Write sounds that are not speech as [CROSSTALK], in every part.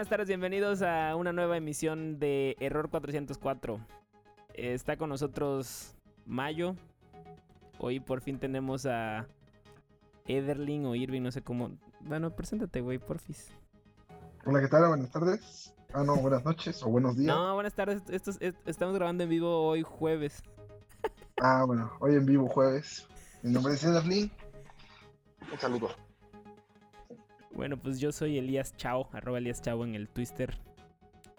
buenas tardes, bienvenidos a una nueva emisión de Error 404. Está con nosotros Mayo. Hoy por fin tenemos a Ederling o Irving, no sé cómo. Bueno, preséntate, güey, porfis. Hola, ¿qué tal? Buenas tardes. Ah, no, buenas noches o buenos días. No, buenas tardes. Esto es- estamos grabando en vivo hoy jueves. Ah, bueno, hoy en vivo jueves. Mi nombre es Ederlin. Un saludo. Bueno, pues yo soy Elías Chao, arroba Elías Chao en el Twitter.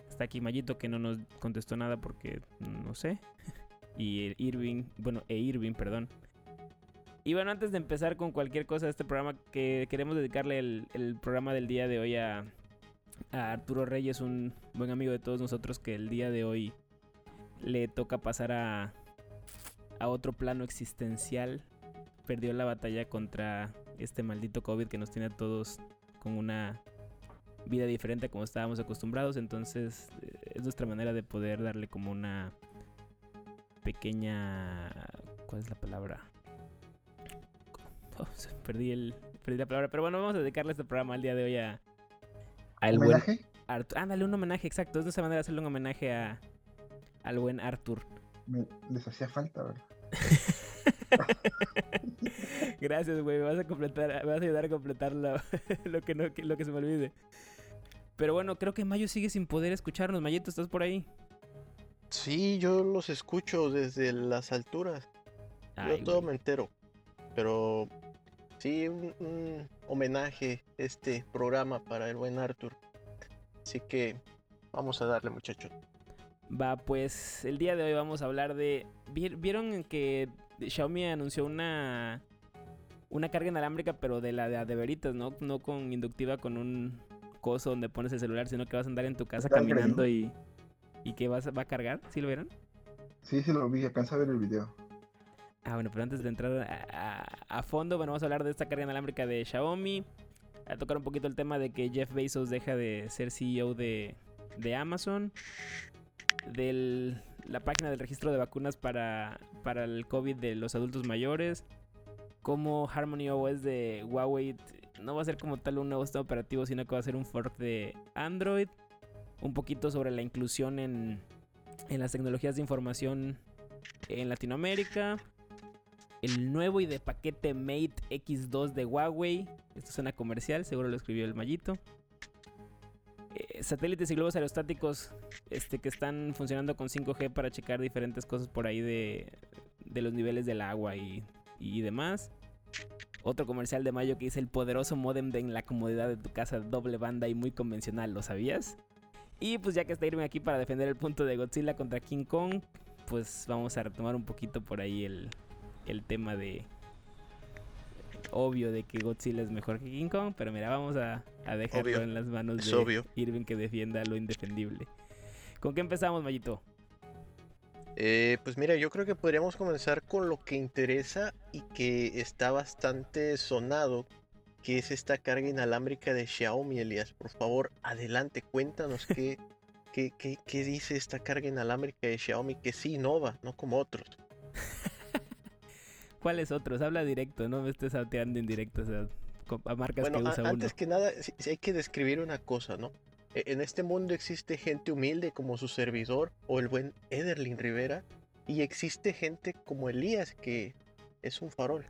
Está aquí Mayito que no nos contestó nada porque no sé. [LAUGHS] Y Irving, bueno, e Irving, perdón. Y bueno, antes de empezar con cualquier cosa de este programa, que queremos dedicarle el, el programa del día de hoy a, a Arturo Reyes, un buen amigo de todos nosotros que el día de hoy le toca pasar a, a otro plano existencial. Perdió la batalla contra este maldito COVID que nos tiene a todos con una vida diferente a como estábamos acostumbrados. Entonces eh, es nuestra manera de poder darle como una pequeña... ¿Cuál es la palabra? Oh, perdí, el, perdí la palabra. Pero bueno, vamos a dedicarle este programa al día de hoy a... Al buen ¿Homenaje? Arthur. Ándale, un homenaje, exacto. Es nuestra manera de hacerle un homenaje a, al buen Arthur. Me- les hacía falta, ¿verdad? [LAUGHS] Gracias, güey. Me vas a completar, me vas a ayudar a completar lo, [LAUGHS] lo que no, que- lo que se me olvide. Pero bueno, creo que Mayo sigue sin poder escucharnos. Mayito, ¿estás por ahí? Sí, yo los escucho desde las alturas. Ay, yo todo me entero. Pero sí, un, un homenaje este programa para el buen Arthur. Así que vamos a darle, muchachos. Va, pues el día de hoy vamos a hablar de. ¿vier- ¿Vieron que Xiaomi anunció una. Una carga inalámbrica, pero de la de, de veritas, ¿no? No con inductiva, con un coso donde pones el celular, sino que vas a andar en tu casa caminando y. Y que vas, va a cargar, ¿sí lo vieron? Sí, sí lo vi, alcancé a ver el video. Ah, bueno, pero antes de entrar a, a- a fondo, bueno, vamos a hablar de esta carga inalámbrica de Xiaomi. A tocar un poquito el tema de que Jeff Bezos deja de ser CEO de, de Amazon. De la página del registro de vacunas para, para el COVID de los adultos mayores. Como Harmony OS de Huawei no va a ser como tal un nuevo sistema operativo, sino que va a ser un fork de Android. Un poquito sobre la inclusión en, en las tecnologías de información en Latinoamérica. El nuevo y de paquete Mate X2 de Huawei. Esto suena comercial, seguro lo escribió el Mallito. Eh, satélites y globos aerostáticos este, que están funcionando con 5G para checar diferentes cosas por ahí de, de los niveles del agua y, y demás. Otro comercial de mayo que dice el poderoso modem de en la comodidad de tu casa doble banda y muy convencional, ¿lo sabías? Y pues ya que está Irme aquí para defender el punto de Godzilla contra King Kong, pues vamos a retomar un poquito por ahí el, el tema de obvio de que Godzilla es mejor que King Kong, pero mira, vamos a, a dejarlo Obvio, en las manos de. Irving que defienda lo indefendible. ¿Con qué empezamos, Mayito? Eh, pues mira, yo creo que podríamos comenzar con lo que interesa y que está bastante sonado, que es esta carga inalámbrica de Xiaomi, Elías. Por favor, adelante, cuéntanos qué, qué, qué, qué dice esta carga inalámbrica de Xiaomi, que sí innova, no como otros. [LAUGHS] ¿Cuáles otros? Habla directo, no me estés salteando en directo, o sea, a marcas Bueno, que usa uno. antes que nada, hay que describir una cosa, ¿no? E- En este mundo existe gente humilde como su servidor o el buen Ederlin Rivera y existe gente como Elías que es un farol.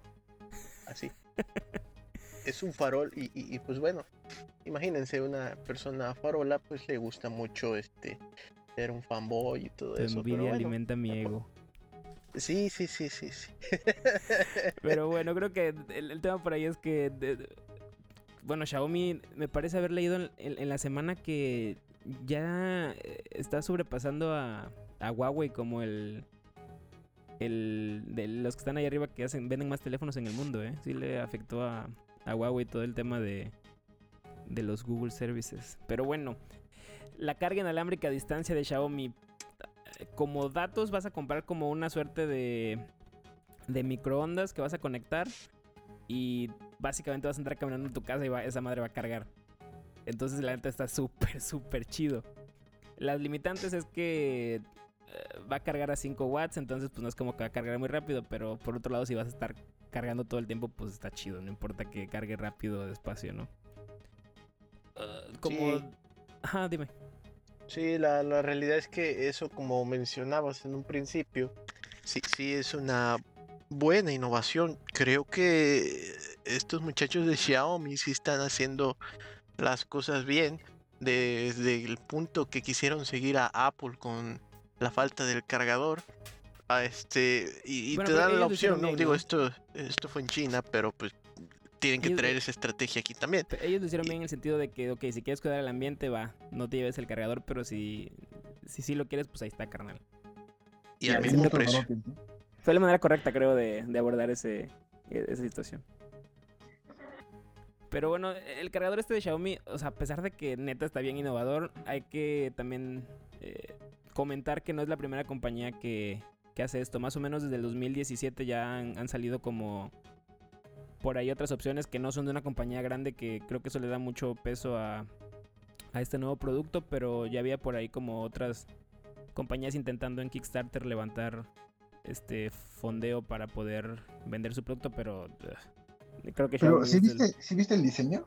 Así. [LAUGHS] es un farol y, y- y, pues bueno, imagínense una persona farola pues le gusta mucho este ser un fanboy y todo eso. pero envidia bueno, alimenta mi ego. sí, sí, sí, sí, sí. [LAUGHS] Pero bueno, creo que el, el tema por ahí es que. de- de- bueno, Xiaomi me parece haber leído en, la semana que ya eh, está sobrepasando a, Huawei como el. El, de los que están ahí arriba que hacen venden más teléfonos en el mundo, ¿eh? Sí le afectó a, a Huawei todo el tema de, de los Google Services. Pero bueno, la carga inalámbrica a distancia de Xiaomi. Como datos vas a comprar como una suerte de, de microondas que vas a conectar y básicamente vas a entrar caminando en tu casa y va- esa madre va a cargar. Entonces la neta está súper, [LAUGHS] súper chido. Las limitantes es que eh, va a cargar a 5 watts, entonces pues no es como que va a cargar muy rápido, pero por otro lado si vas a estar cargando todo el tiempo pues está chido, no importa que cargue rápido o despacio, ¿no? Ah, como Sí. Ajá, dime. Sí, la, la realidad es que eso, como mencionabas en un principio, sí, sí es una buena innovación. Creo que estos muchachos de Xiaomi sí están haciendo las cosas bien desde el punto que quisieron seguir a Apple con la falta del cargador. A este, y, y Bueno, te dan la opción, ¿no? bien, Digo, esto, esto fue en China, pero pues tienen que Ellos- traer esa estrategia aquí también. Ellos lo hicieron bien en el sentido de que, ok, si quieres cuidar el ambiente, va, no te lleves el cargador, pero si si sí lo quieres, pues ahí está, carnal. Y Y al mismo precio. Fue la manera correcta, creo, de, de abordar ese, e- esa situación. Pero bueno, el cargador este de Xiaomi, o sea, a pesar de que neta está bien innovador, hay que también eh, comentar que no es la primera compañía que, que hace esto. Más o menos desde el 2017 ya han, salido como por ahí otras opciones que no son de una compañía grande que creo que eso le da mucho peso a, a este nuevo producto, pero ya había por ahí como otras compañías intentando en Kickstarter levantar este fondeo para poder vender su producto, pero creo que Pero ¿sí es, el- viste, ¿sí viste el diseño?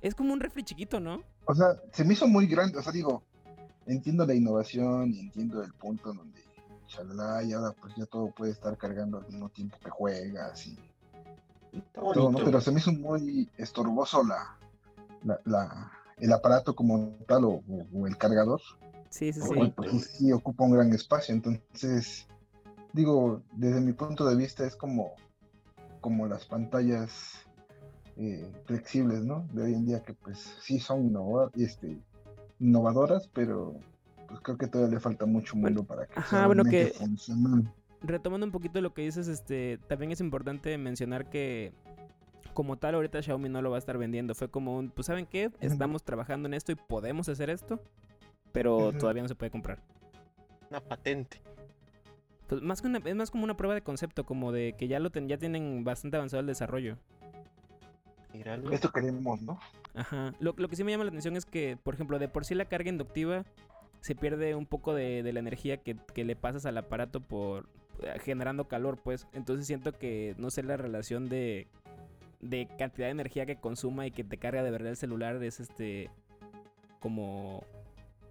es como un refri chiquito, ¿no? O sea, se me hizo muy grande. O sea, digo, entiendo la innovación y entiendo el punto en donde, chalala, y ahora pues ya todo puede estar cargando al mismo tiempo que juegas y todo, ¿no? Pero se me hizo muy estorboso la, la, la- el aparato como tal o, o- o el cargador, Sí, sí, sí. pues, sí, sí ocupa un gran espacio. Entonces, digo, desde mi punto de vista es como, como las pantallas eh, flexibles, ¿no? De hoy en día que pues sí son innova- este, innovadoras, pero pues creo que todavía le falta mucho mundo para que ajá, bueno, que- funcional. Retomando un poquito lo que dices, este, también es importante mencionar que como tal ahorita Xiaomi no lo va a estar vendiendo. Fue como un, pues ¿saben qué? Estamos trabajando en esto y podemos hacer esto, pero todavía no se puede comprar. Una patente. Pues más que una, es más como una prueba de concepto, como de que ya lo ten- ya tienen bastante avanzado el desarrollo. Esto queremos, ¿no? Ajá. Lo, lo que sí me llama la atención es que, por ejemplo, de por sí la carga inductiva se pierde un poco de, de la energía que, que le pasas al aparato por eh, generando calor, pues. Entonces siento que, no sé, la relación de, de cantidad de energía que consuma y que te carga de verdad el celular es este como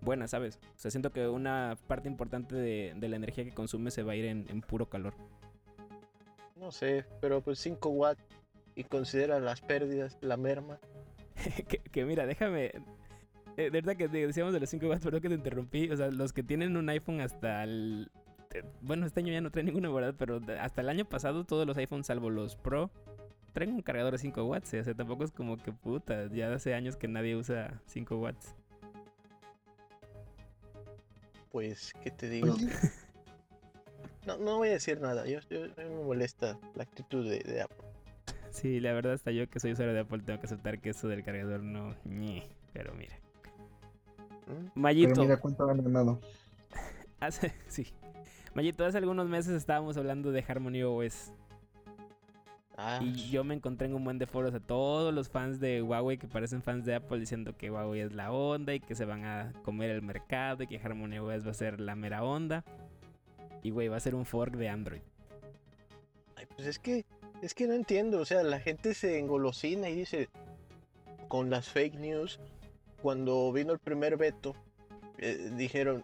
buena, ¿sabes? O sea, siento que una parte importante de, de la energía que consume se va a ir en, en puro calor. No sé, pero pues 5 watts y considera las pérdidas, la merma. [LAUGHS] que, que mira, déjame. eh, De verdad que decíamos de los 5 watts, perdón que te interrumpí. O sea, los que tienen un iPhone hasta el. eh, Bueno, este año ya no trae ninguno, ¿verdad? Pero hasta el año pasado todos los iPhones, salvo los Pro, traen un cargador de 5 watts. O sea, tampoco es como que puta. Ya hace años que nadie usa 5 watts. Pues, ¿qué te digo? [LAUGHS] No, no voy a decir nada. Yo, yo- a mí me molesta la actitud de, de Apple. [LAUGHS] Sí, la verdad, hasta yo que soy usuario de Apple tengo que aceptar que eso del cargador no. ñe, Pero mira. ¿Mm? pero Mayito. mira cuánto han ganado. [LAUGHS] Hace, sí. Mayito, hace algunos meses estábamos hablando de Harmony OS. Ah, Y yo me encontré en un buen de foros a todos los fans de Huawei que parecen fans de Apple diciendo que Huawei es la onda y que se van a comer el mercado y que Harmony OS va a ser la mera onda. Y güey, va a ser un fork de Android. ay, pues es que, es que no entiendo. O sea, la gente se engolosina y dice con las fake news. Cuando vino el primer veto, eh, dijeron,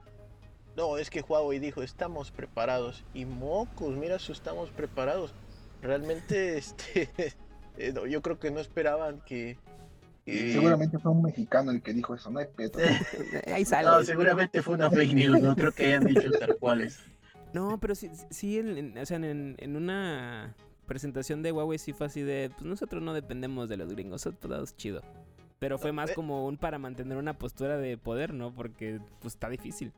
no, es que Huawei dijo, estamos preparados. Y mocos, mira, su estamos preparados. Realmente, [LAUGHS] este, eh, no, yo creo que no esperaban que... Seguramente fue un mexicano el que dijo eso, no hay pedo. [LAUGHS] Ahí sale. No, seguramente fue una fake news, no creo que hayan dicho tal cuales. No, pero sí, sí en, en- o sea, en, en una presentación de Huawei sí fue así de, pues nosotros no dependemos de los gringos, son todos chido. Pero fue más eh. como un para mantener una postura de poder, ¿no? Porque pues está difícil.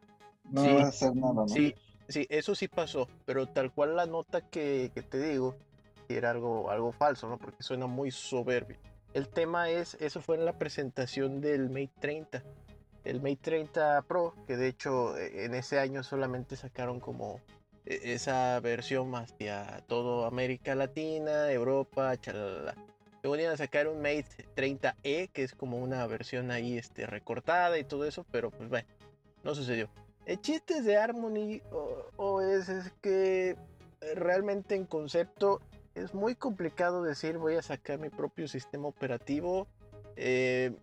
No Sí. va a hacer nada, ¿no? Sí, Sí, eso sí pasó, pero tal cual la nota que, que te digo era algo, algo falso, ¿no? Porque suena muy soberbio. El tema es, eso fue en la presentación del Mate 30. El Mate 30 Pro, que de hecho eh, en ese año solamente sacaron como eh, esa versión hacia todo América Latina, Europa, chalala. Luego iban a sacar un Mate 30e, que es como una versión ahí este, recortada y todo eso, pero pues bueno, no sucedió. El chiste de Harmony o- es que eh, realmente en concepto es muy complicado decir voy a sacar mi propio sistema operativo. Eh,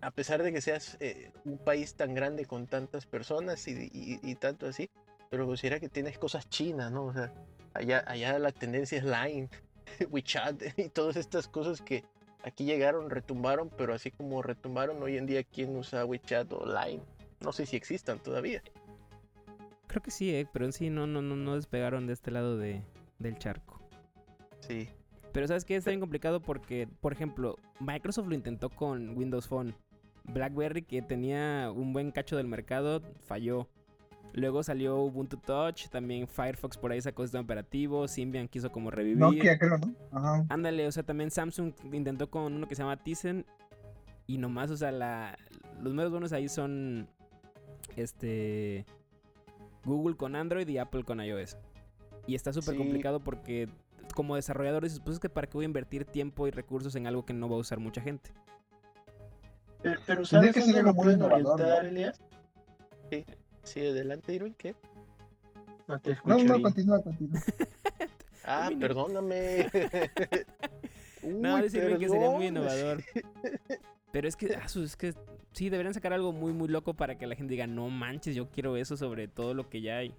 a pesar de que seas eh, un país tan grande con tantas personas y, tanto así, pero considera que tienes cosas chinas, ¿no? O sea, allá, allá la tendencia es Line, [LAUGHS] WeChat y todas estas cosas que aquí llegaron, retumbaron, pero así como retumbaron, hoy en día, ¿quién usa WeChat o Line? No sé si existan todavía. Creo que sí, eh, pero en sí no, no, no, no despegaron de este lado de, del charco. Sí, Pero ¿sabes qué? Está bien complicado porque, por ejemplo, Microsoft lo intentó con Windows Phone. BlackBerry, que tenía un buen cacho del mercado, falló. Luego salió Ubuntu Touch, también Firefox por ahí sacó sistema operativo, Symbian quiso como revivir. Nokia, creo, ¿no? Ajá. Ándale, o sea, también Samsung intentó con uno que se llama Tizen. Y nomás, o sea, la, los medios buenos ahí son este Google con Android y Apple con iOS. Y está súper Sí. complicado porque como desarrollador dices, pues es que para qué voy a invertir tiempo y recursos en algo que no va a usar mucha gente. Pero, pero Tendría ¿sabes que ser lo algo muy innovador, orientar, ¿no? Elias? sí, adelante, Irwin, ¿qué? No te No, escucho no, continúa, continúa. [LAUGHS] Ah, Irwin, perdóname. [LAUGHS] No, Uy, dice Irving que sería muy innovador. [LAUGHS] Pero es que, ah, es que sí, deberían sacar algo muy, muy loco para que la gente diga, no manches, yo quiero eso sobre todo lo que ya hay.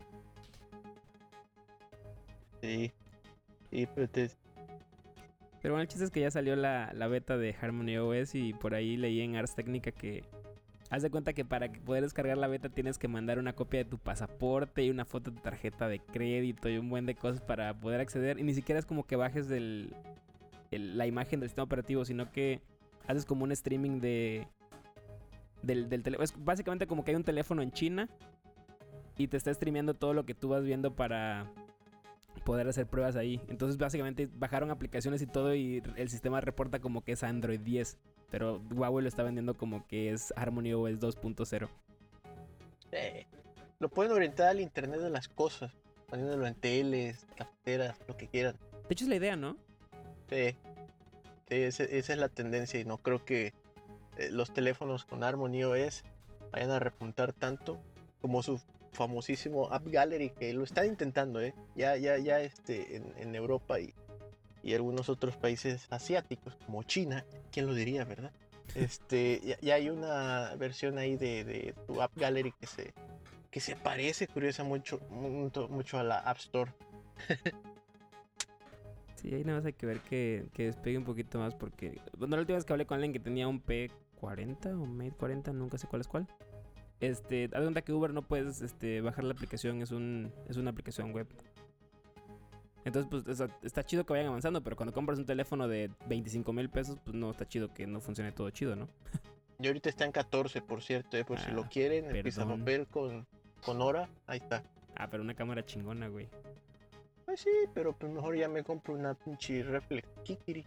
Sí, pero te- Pero bueno, el chiste es que ya salió la, la beta de Harmony OS y por ahí leí en Ars Técnica que haz de cuenta que para poder descargar la beta tienes que mandar una copia de tu pasaporte y una foto de tu tarjeta de crédito y un buen de cosas para poder acceder. Y ni siquiera es como que bajes del, el- la imagen del sistema operativo, sino que haces como un streaming de del, del teléfono. Es básicamente como que hay un teléfono en China y te está streameando todo lo que tú vas viendo para poder hacer pruebas ahí. Entonces básicamente bajaron aplicaciones y todo y el sistema reporta como que es Android 10. Pero Huawei lo está vendiendo como que es Harmony OS 2.0. eh, lo pueden orientar al Internet de las cosas, poniéndolo en teles, cafeteras, lo que quieran. De hecho es la idea, ¿no? Sí, sí, esa es la tendencia y no creo que eh, los teléfonos con Harmony OS vayan a repuntar tanto como su famosísimo App Gallery que lo están intentando, ¿eh? Ya, ya, ya este, en, Europa y, y algunos otros países asiáticos como China, ¿quién lo diría, verdad? Este, ya, hay una versión ahí de, de tu App Gallery que se, que se parece curiosa mucho, mucho, mucho a la App Store. Sí, ahí nada más hay que ver que, que despegue un poquito más porque... Bueno, la última vez que hablé con alguien que tenía un P40 o Mate 40, nunca sé cuál es cuál. Este, haz cuenta que Uber no puedes este, bajar la aplicación, es, un, es una aplicación web. Entonces, pues está, está chido que vayan avanzando, pero cuando compras un teléfono de 25 mil pesos, pues no está chido que no funcione todo chido, ¿no? Y ahorita está en 14, por cierto, eh, por si lo Ah, quieren, el perdón. papel con, con hora, ahí está. Ah, pero una cámara chingona, güey. Pues sí, pero pues mejor ya me compro una pinche reflex Kikiri.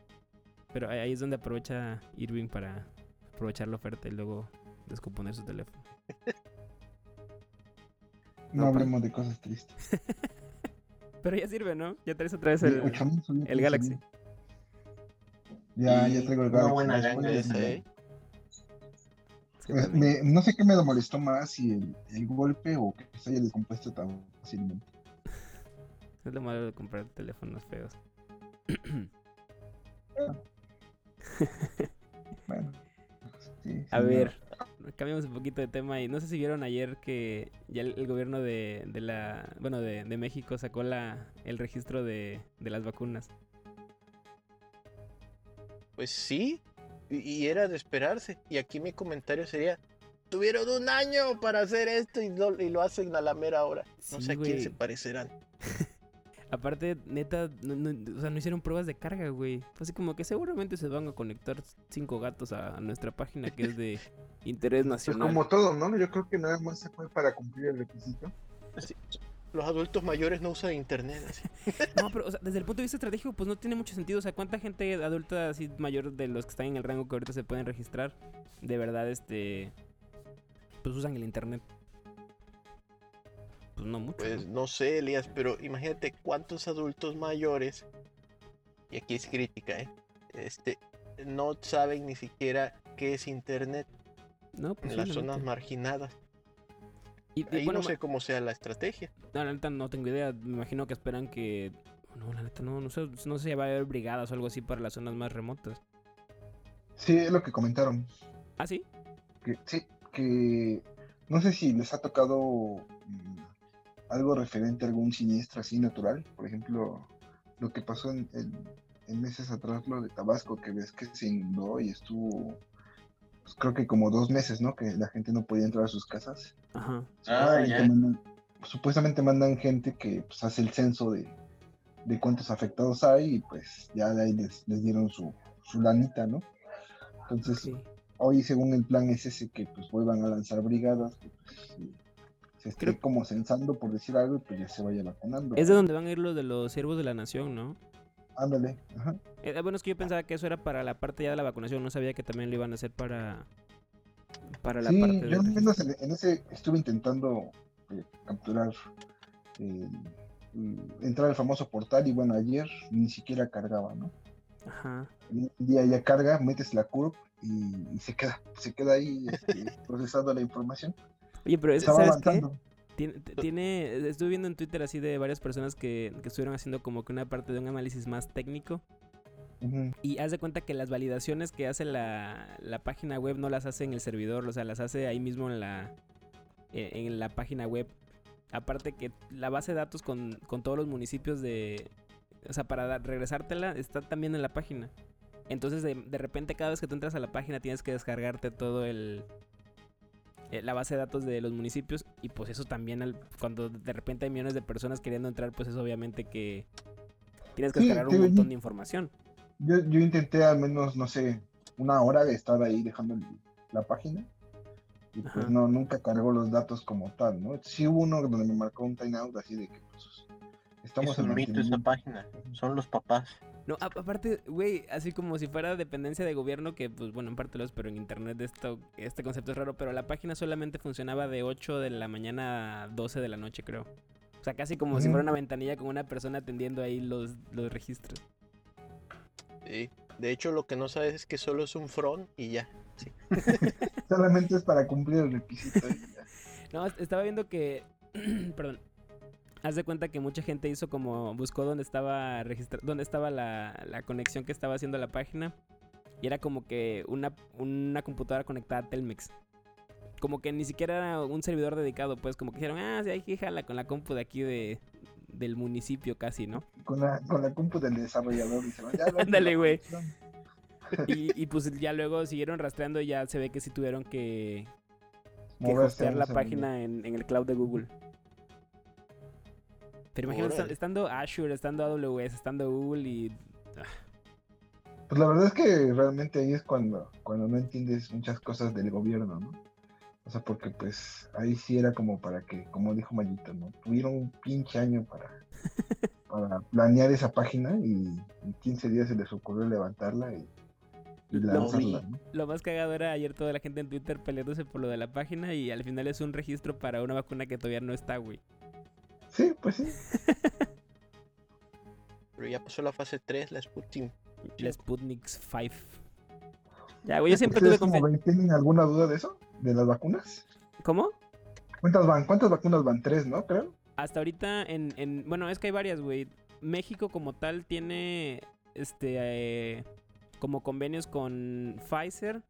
Pero ahí es donde aprovecha Irving para aprovechar la oferta y luego descomponer su teléfono. [LAUGHS] No No, hablemos de cosas tristes. [LAUGHS] Pero ya sirve, ¿no? Ya traes otra vez el, 8,000 subió a el Galaxy. 15,000. Ya, ya traigo el una Galaxy. buena esa, ¿eh? Eh, me- no sé qué me molestó más, si el, el golpe o que se haya descompuesto tan fácilmente. Es lo malo de comprar teléfonos feos. [CLEARS THROAT] [LAUGHS] Bueno. sí, A ver, cambiamos un poquito de tema y no sé si vieron ayer que ya el, el gobierno de, de la, bueno, de, de México sacó la, el registro de, de las vacunas. Pues sí, y, y era de esperarse. Y aquí mi comentario sería, tuvieron un año para hacer esto y lo, y lo hacen a la mera hora. No Sí, sé a quién se parecerán. [LAUGHS] Aparte, neta, no, no- o sea, no hicieron pruebas de carga, güey. Así como que seguramente se van a conectar cinco gatos a, a nuestra página que es de [LAUGHS] interés Pues nacional. como todo, ¿no? Yo creo que nada más se fue para cumplir el requisito. Los adultos mayores no usan internet. así. [LAUGHS] No, pero o sea, desde el punto de vista estratégico, pues no tiene mucho sentido. O sea, ¿cuánta gente adulta así mayor de los que están en el rango que ahorita se pueden registrar? De verdad, este. Pues usan el internet. Pues no mucho. Pues ¿no? no sé, Elías, pero imagínate cuántos adultos mayores, y aquí es crítica, ¿eh? Este, no saben ni siquiera qué es internet No, en las zonas marginadas. Y, y Ahí bueno, no sé cómo sea la estrategia. No, la neta no tengo idea. Me imagino que esperan que. No, la neta no, no sé, no sé si va a haber brigadas o algo así para las zonas más remotas. Sí, es lo que comentaron. ¿Ah, sí? Que, sí, que no sé si les ha tocado mm, algo referente a algún siniestro así natural. Por ejemplo, lo que pasó en, en- en meses atrás, lo de Tabasco, que ves que se inundó y estuvo, pues, creo que como dos meses, ¿no? Que la gente no podía entrar a sus casas. Ajá. Ah, mandan- supuestamente mandan gente que pues, hace el censo de, de cuántos afectados hay y pues ya de ahí les, les dieron su, su lanita, ¿no? Entonces, hoy según el plan es ese que pues vuelvan a lanzar brigadas, que pues, se- esté Creo- como censando por decir algo y pues ya se vaya vacunando. Es de donde van a ir los de los siervos de la nación, ¿no? Ándale, ajá. Eh, bueno, es que yo pensaba que eso era para la parte ya de la vacunación, no sabía que también lo iban a hacer para para la Sí, parte yo del al menos en, en ese estuve intentando eh, capturar, eh, mm, entrar al famoso portal y bueno, ayer ni siquiera cargaba, ¿no? Ajá. un día ya carga, metes la curva y, y se queda, se queda ahí este, [LAUGHS] procesando la información. Oye, pero es- ¿sabes qué? Tiene, tiene, estuve viendo en Twitter así de varias personas que, que estuvieron haciendo como que una parte de un análisis más técnico y haz de cuenta que las validaciones que hace la, la página web no las hace en el servidor, o sea, las hace ahí mismo en la, eh, en la página web. Aparte que la base de datos con, con todos los municipios de... O sea, para dar- regresártela está también en la página. Entonces de, de repente cada vez que tú entras a la página tienes que descargarte todo el... eh, La base de datos de los municipios y pues eso también al- cuando de repente hay millones de personas queriendo entrar pues es obviamente que tienes que Sí, descargar te- un montón de información. Yo, yo intenté al menos, no sé, una hora de estar ahí dejando la página. Y pues Ajá. no, nunca cargó los datos como tal, ¿no? Sí hubo uno donde me marcó un timeout así de que pues, estamos Es un mito esa página. Son los papás. No, a- aparte, güey, así como si fuera dependencia de gobierno, que pues bueno, en parte lo es, pero en internet esto, este concepto es raro, pero la página solamente funcionaba de 8 de la mañana a 12 de la noche, creo. O sea, casi como si fuera una ventanilla con una persona atendiendo ahí los, los registros. Sí. De hecho, lo que no sabes es que solo es un front y ya. [LAUGHS] Solamente es para cumplir el requisito. y ya. No, est- estaba viendo que, [CLEARS THROAT] perdón, haz de cuenta que mucha gente hizo como, buscó dónde estaba registra dónde estaba la, la conexión que estaba haciendo la página. Y era como que una, una computadora conectada a Telmex. Como que ni siquiera era un servidor dedicado, pues como que dijeron, ah, sí, hay que jala con la compu de aquí de, del municipio casi, ¿no? Con la, con la compu del desarrollador. [LAUGHS] Ándale, güey. Y, y pues ya luego siguieron rastreando y ya se ve que sí tuvieron que, que hostear la página en, en el cloud de Google. Pero imagínate, estando Azure, estando AWS, estando Google y... Pues la verdad es que realmente ahí es cuando, cuando no entiendes muchas cosas del gobierno, ¿no? O sea, porque pues ahí sí era como para que, como dijo Mayito, ¿no? Tuvieron un pinche año para, [LAUGHS] para planear esa página y en 15 días se les ocurrió levantarla y, y Lo- lanzarla, ¿no? Lo más cagado era ayer toda la gente en Twitter peleándose por lo de la página y al final es un registro para una vacuna que todavía no está, güey. Sí, pues sí. [LAUGHS] Pero ya pasó la fase 3, la Sputnik. La Sputnik 5. Ya, güey, yo siempre ¿Ustedes tuve como confianza. tienen alguna duda de eso? ¿De las vacunas? ¿Cómo? ¿Cuántas van? ¿Cuántas vacunas van? Tres, ¿no? Creo. Hasta ahorita en, en- Bueno, es que hay varias, güey. México como tal tiene... Este... eh, como convenios con Pfizer.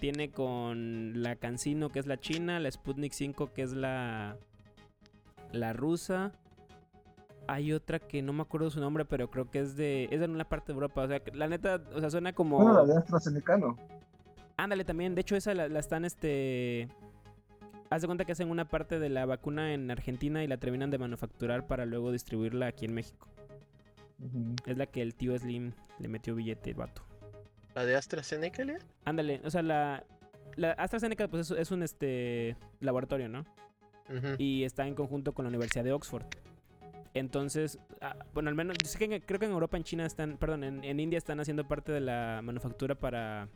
Tiene con la Cancino, que es la china. La Sputnik 5, que es la... La rusa. Hay otra que no me acuerdo su nombre, pero creo que es de... Es de una parte de Europa. O sea, que la neta... O sea, suena como... La de AstraZeneca, ¿no? Ándale también, de hecho esa la, la están este Haz de cuenta que hacen una parte de la vacuna en Argentina y la terminan de manufacturar para luego distribuirla aquí en México. Es la que el tío Slim le metió billete el vato. ¿La de AstraZeneca? Ándale, o sea, la, la AstraZeneca pues es, es un este laboratorio, ¿no? Y está en conjunto con la Universidad de Oxford. Entonces, ah, bueno, al menos, yo sé que creo que en Europa, en China están, perdón, en, en India están haciendo parte de la manufactura para,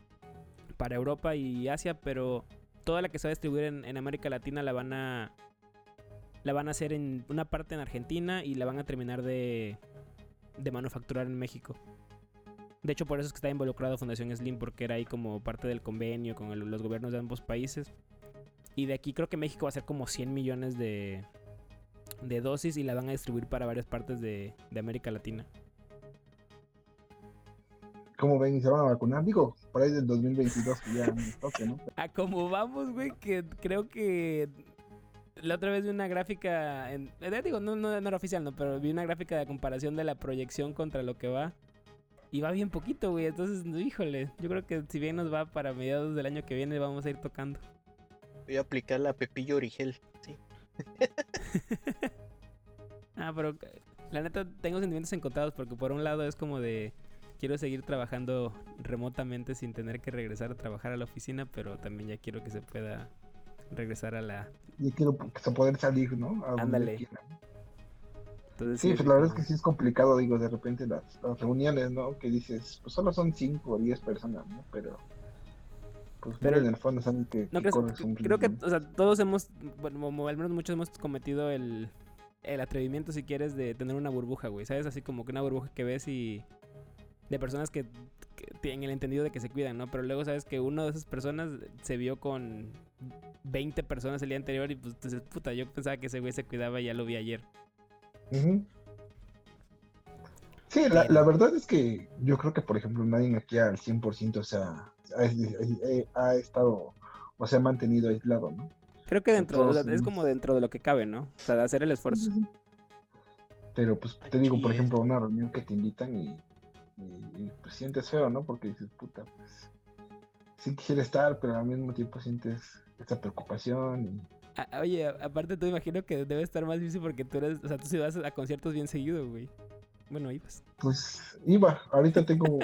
para Europa y Asia, pero toda la que se va a distribuir en, en América Latina la van a la van a hacer en una parte en Argentina y la van a terminar de, de manufacturar en México. De hecho, por eso es que está involucrado Fundación Slim, porque era ahí como parte del convenio con los gobiernos de ambos países. Y de aquí creo que México va a ser como 100 millones de, de dosis y la van a distribuir para varias partes de, de América Latina. ¿Cómo ven? ¿Y se van a vacunar? Digo, por ahí del 2022 que ya me toque, ¿no? [LAUGHS] A como vamos, güey, que creo que la otra vez vi una gráfica, en, eh, digo, no, no, no era oficial, no, pero vi una gráfica de comparación de la proyección contra lo que va. Y va bien poquito, güey. Entonces, híjole, yo creo que si bien nos va para mediados del año que viene, vamos a ir tocando. Voy a aplicar la Pepillo Origel. Sí. [LAUGHS] Ah, pero la neta tengo sentimientos encontrados porque por un lado es como de quiero seguir trabajando remotamente sin tener que regresar a trabajar a la oficina, pero también ya quiero que se pueda regresar a la... Yo quiero que se poder salir, ¿no? A Ándale. Entonces, Sí, es pues la verdad es que sí es complicado, digo, de repente las, las reuniones, ¿no? Que dices, pues solo son 5 o 10 personas, ¿no? Pero, pues Pero- en el fondo saben que, No que crees- corres un creo que, o sea, todos hemos, bueno, al menos muchos hemos cometido el, el atrevimiento, si quieres, de tener una burbuja, güey. ¿Sabes? Así como que una burbuja que ves y de personas que, que tienen el entendido de que se cuidan, ¿no? Pero luego sabes que una de esas personas se vio con 20 personas el día anterior y pues dices, puta, yo pensaba que ese güey se cuidaba y ya lo vi ayer. Ujú. Sí, la, la verdad es que yo creo que, por ejemplo, nadie aquí al 100%, o sea, ha, ha- estado o se ha mantenido aislado, ¿no? Creo que dentro, o sea, todos es como dentro de lo que cabe, ¿no? O sea, de hacer el esfuerzo. Pero pues te digo, por ejemplo, una reunión que te invitan y, y, y, pues sientes feo, ¿no? Porque dices, puta, pues sí quisiera estar, pero al mismo tiempo sientes esta preocupación. Y, oye, aparte tú imagino que debe estar más difícil porque tú eres, o sea, tú sí vas a conciertos bien seguido, güey. Bueno, ibas. pues iba, ahorita tengo,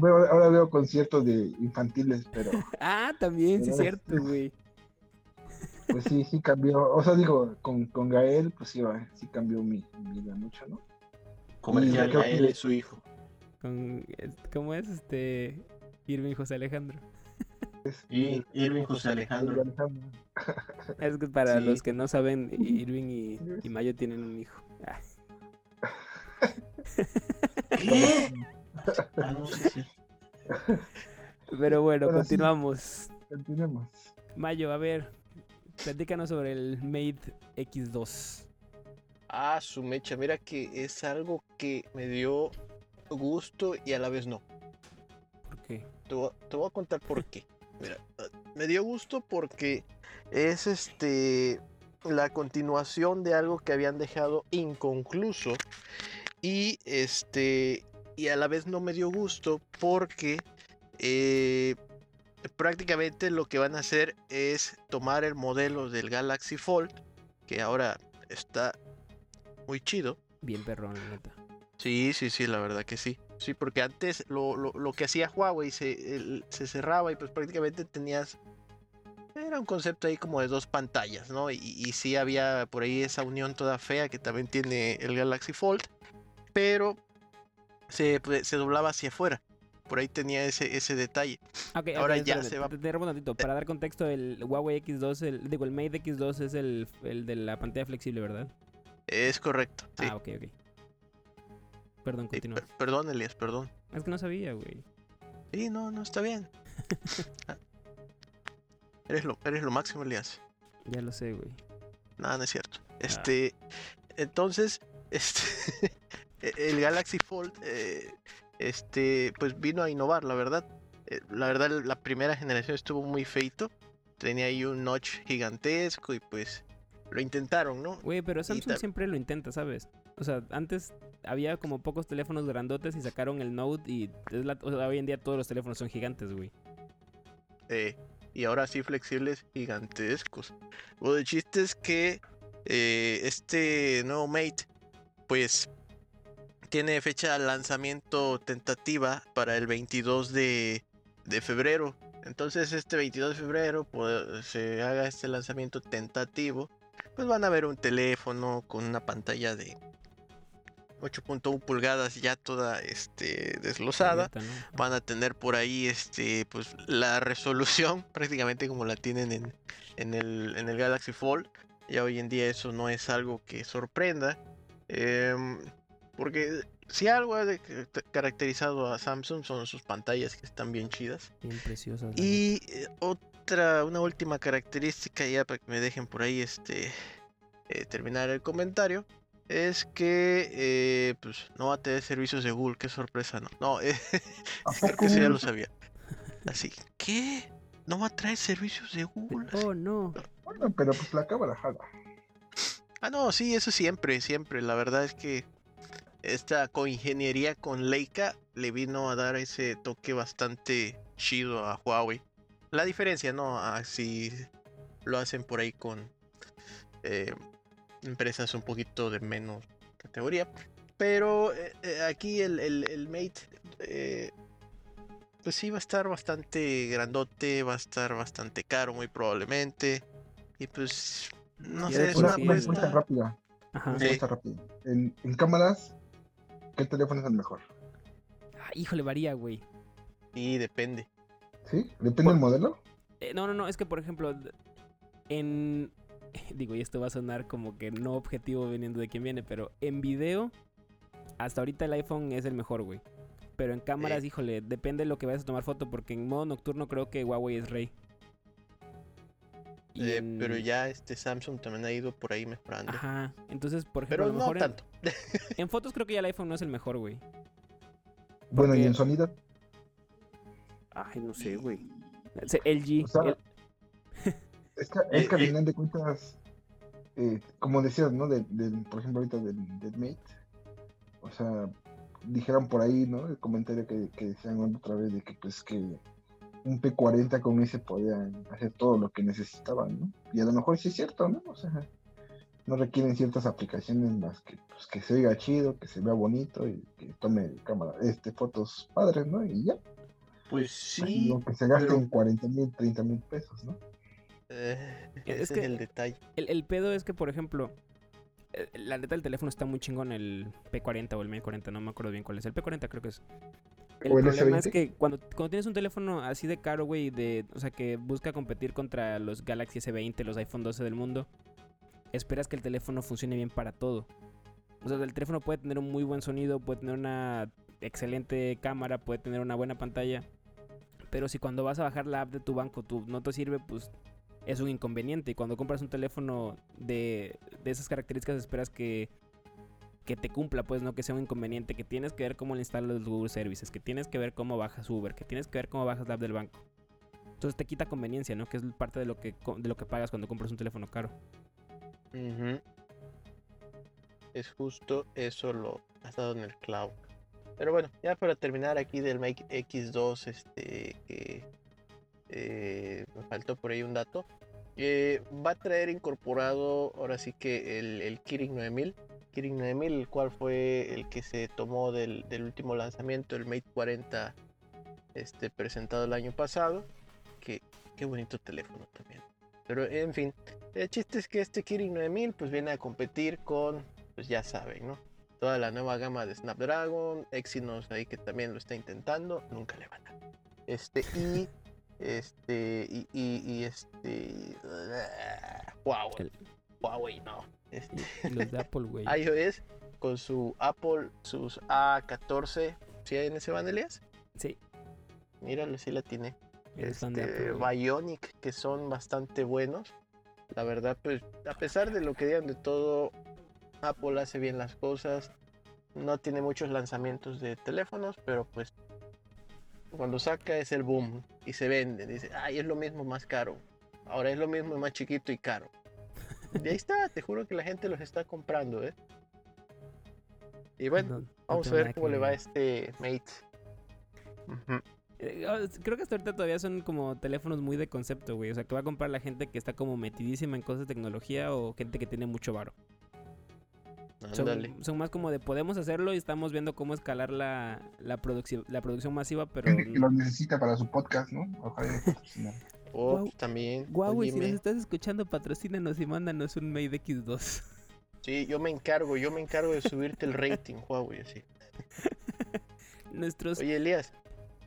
veo- ahora veo conciertos de infantiles, pero [LAUGHS] Ah, también, sí es cierto, güey. pues sí, sí cambió. O sea, digo, con, con Gael, pues sí, va, sí cambió mi, mi vida mucho, ¿no? Comercial, que- y su hijo. Con, es- ¿Cómo es este Irving José Alejandro? Es- Y es- Irving José Alejandro. Alejandro. Es que para Sí. los que no saben, [LAUGHS] Irving y, y Mayo tienen un hijo. Ah, [LAUGHS] ¿Qué? Ah, no sé si. Pero bueno, sí. continuamos. Continuemos. Mayo, a ver, platícanos sobre el Mate X2. Ah, su mecha, mira que es algo que me dio gusto y a la vez no. ¿Por qué? Te voy, a- te voy a contar por qué. Mira, me dio gusto porque es este la continuación de algo que habían dejado inconcluso y este y a la vez no me dio gusto porque eh, prácticamente lo que van a hacer es tomar el modelo del Galaxy Fold que ahora está muy chido Bien perrón, la neta. Sí, sí, sí, la verdad que sí. Sí, porque antes lo, lo- lo que hacía Huawei se, el- se cerraba y pues prácticamente tenías... Era un concepto ahí como de dos pantallas, ¿no? Y, y sí había por ahí esa unión toda fea que también tiene el Galaxy Fold, pero se, pues, se doblaba hacia afuera. Por ahí tenía ese, ese detalle. Ok, ok, Ahora ya se va- te- te un. Para dar contexto, el Huawei X2, el, digo, el Mate X2 es el, el de la pantalla flexible, ¿verdad? Es correcto. Sí. Ah, ok, ok. Perdón, Sí, continúa. per- perdón, Elias, perdón. Es que no sabía, güey. Sí, no, no está bien. [LAUGHS] Ah. eres, lo, eres lo máximo, Elias. Ya lo sé, güey. Nada, no es Ah. cierto. Este, entonces, este, [LAUGHS] el Galaxy Fold, eh, este, pues vino a innovar, la verdad. Eh, la verdad, la primera generación estuvo muy feito. Tenía ahí un notch gigantesco y pues lo intentaron, ¿no? Güey, pero Samsung siempre lo intenta, ¿sabes? O sea, antes había como pocos teléfonos grandotes y sacaron el Note y es la- o sea, hoy en día todos los teléfonos son gigantes, güey. Eh, y ahora sí flexibles gigantescos. Bueno, el chiste es que eh, este nuevo Mate, pues tiene fecha de lanzamiento tentativa para el 22 de, de febrero. Entonces este 22 de febrero pues, se haga este lanzamiento tentativo. Pues van a ver un teléfono con una pantalla de 8.1 pulgadas ya toda este, deslosada Abierta, ¿no? van a tener por ahí este pues la resolución [LAUGHS] prácticamente como la tienen en, en, el, en el Galaxy Fold ya hoy en día eso no es algo que sorprenda em, porque si algo ha caracterizado a Samsung son sus pantallas que están bien chidas Bien preciosas. y eh, otra una última característica ya para que me dejen por ahí este eh, terminar el comentario es que eh, pues no va a tener servicios de Google, qué sorpresa, no. No, [LAUGHS] eh, ¿A creo que eso ya lo sabía. Así, ¿qué? ¿No va a traer servicios de Google? Así- Oh, no. Bueno, pero pues la cámara jala. Ah, no, sí, eso siempre, siempre. La verdad es que esta coingeniería con Leica le vino a dar ese toque bastante chido a Huawei. La diferencia, ¿no? A si lo hacen por ahí con eh, empresas un poquito de menos categoría. Pero eh, eh, aquí el, el- el Mate, eh, pues sí va a estar bastante grandote, va a estar bastante caro muy probablemente. Y pues, no Y sé, es Una, apuesta. rápida. Ajá. Una Sí. encuesta rápida. En, en cámaras, ¿qué teléfono es el mejor? Ah, híjole, varía, güey. Y depende. ¿Sí? ¿Depende del modelo? Eh, no, no, no, es que por ejemplo, en. [LAUGHS] Digo, y esto va a sonar como que no objetivo viniendo de quien viene, pero en video, hasta ahorita el iPhone es el mejor, güey. Pero en cámaras, Eh. híjole, depende de lo que vayas a tomar foto, porque en modo nocturno creo que Huawei es rey. Y Eh, en- Pero ya este Samsung también ha ido por ahí mejorando. Ajá, entonces, por ejemplo, Pero a lo no mejor en, tanto. [LAUGHS] en fotos creo que ya el iPhone no es el mejor, güey. Bueno, y en sonido. Ay, no sé, güey. LG. O sea, el- [LAUGHS] Es que, es que al Eh, eh. final de cuentas, eh, como decías, ¿no? Del- por ejemplo, ahorita del, del Mate. O sea, dijeron por ahí, ¿no? El comentario que, que decían otra vez de que, pues, que un P40 con ese podían hacer todo lo que necesitaban, ¿no? Y a lo mejor sí es cierto, ¿no? O sea, no requieren ciertas aplicaciones más que, pues, que se oiga chido, que se vea bonito y que tome cámara, este, fotos padres, ¿no? Y ya. Pues sí, Lo que se gasten pero- 40 mil, 30 mil pesos, ¿no? Eh, Es ese es, que- el detalle. El, el pedo es que, por ejemplo, eh, la neta del teléfono está muy chingón, el P40 o el Mate 40, no me acuerdo bien cuál es. El P40 creo que es. El ¿O el problema es S20? que cuando, cuando tienes un teléfono así de caro, güey, de, o sea, que busca competir contra los Galaxy S20, los iPhone 12 del mundo, esperas que el teléfono funcione bien para todo. O sea, el teléfono puede tener un muy buen sonido, puede tener una excelente cámara, puede tener una buena pantalla. Pero si cuando vas a bajar la app de tu banco tu, no te sirve, pues es un inconveniente. Y cuando compras un teléfono de, de esas características, esperas que, que te cumpla, pues no que sea un inconveniente. Que tienes que ver cómo le instalas los Google Services, que tienes que ver cómo bajas Uber, que tienes que ver cómo bajas la app del banco. Entonces te quita conveniencia, ¿no? Que es parte de lo que, de lo que pagas cuando compras un teléfono caro. Es justo eso lo has dado en el clavo. Pero bueno, ya para terminar aquí del Make X2, este que eh, me faltó por ahí un dato. Eh, va a traer incorporado ahora sí que el, el Kirin 9000. Kirin 9000, el cual fue el que se tomó del, último lanzamiento, el Mate 40 este, presentado el año pasado. Que, qué bonito teléfono también. Pero en fin, el chiste es que este Kirin 9000 pues viene a competir con, pues ya saben, ¿no? Toda la nueva gama de Snapdragon, Exynos ahí que también lo está intentando, nunca le van a. Este, y, este, y, y, y este, Huawei, El- Huawei no. Este, los de Apple, güey. iOS con su Apple, sus A14, ¿sí en ese van, Elias? Sí, Míralo, sí la tiene. este. Bionic, que son bastante buenos. La verdad, pues, a pesar de lo que digan de todo, Apple hace bien las cosas. No tiene muchos lanzamientos de teléfonos, pero pues cuando saca es el boom y se vende. Dice, ay, es lo mismo más caro. Ahora es lo mismo más chiquito y caro. Y ahí está, te juro que la gente los está comprando, ¿eh? Y bueno, No- no vamos a ver cómo le va a este Mate. Eh, ah, Creo que hasta ahorita todavía son como teléfonos muy de concepto, güey. O sea, que va a comprar la gente que está como metidísima en cosas de tecnología o gente que tiene mucho varo. Son, más como de podemos hacerlo y estamos viendo cómo escalar la, la, producción la producción masiva, pero... Gente que lo necesita para su podcast, ¿no? Ojalá. [LAUGHS] Oh, Guau. también. Huawei, si nos estás escuchando, patrocínanos y mándanos un Mate X2. Sí, yo me encargo, yo me encargo de subirte el [LAUGHS] rating, Huawei, así. [LAUGHS] Nuestros, Oye, Elías,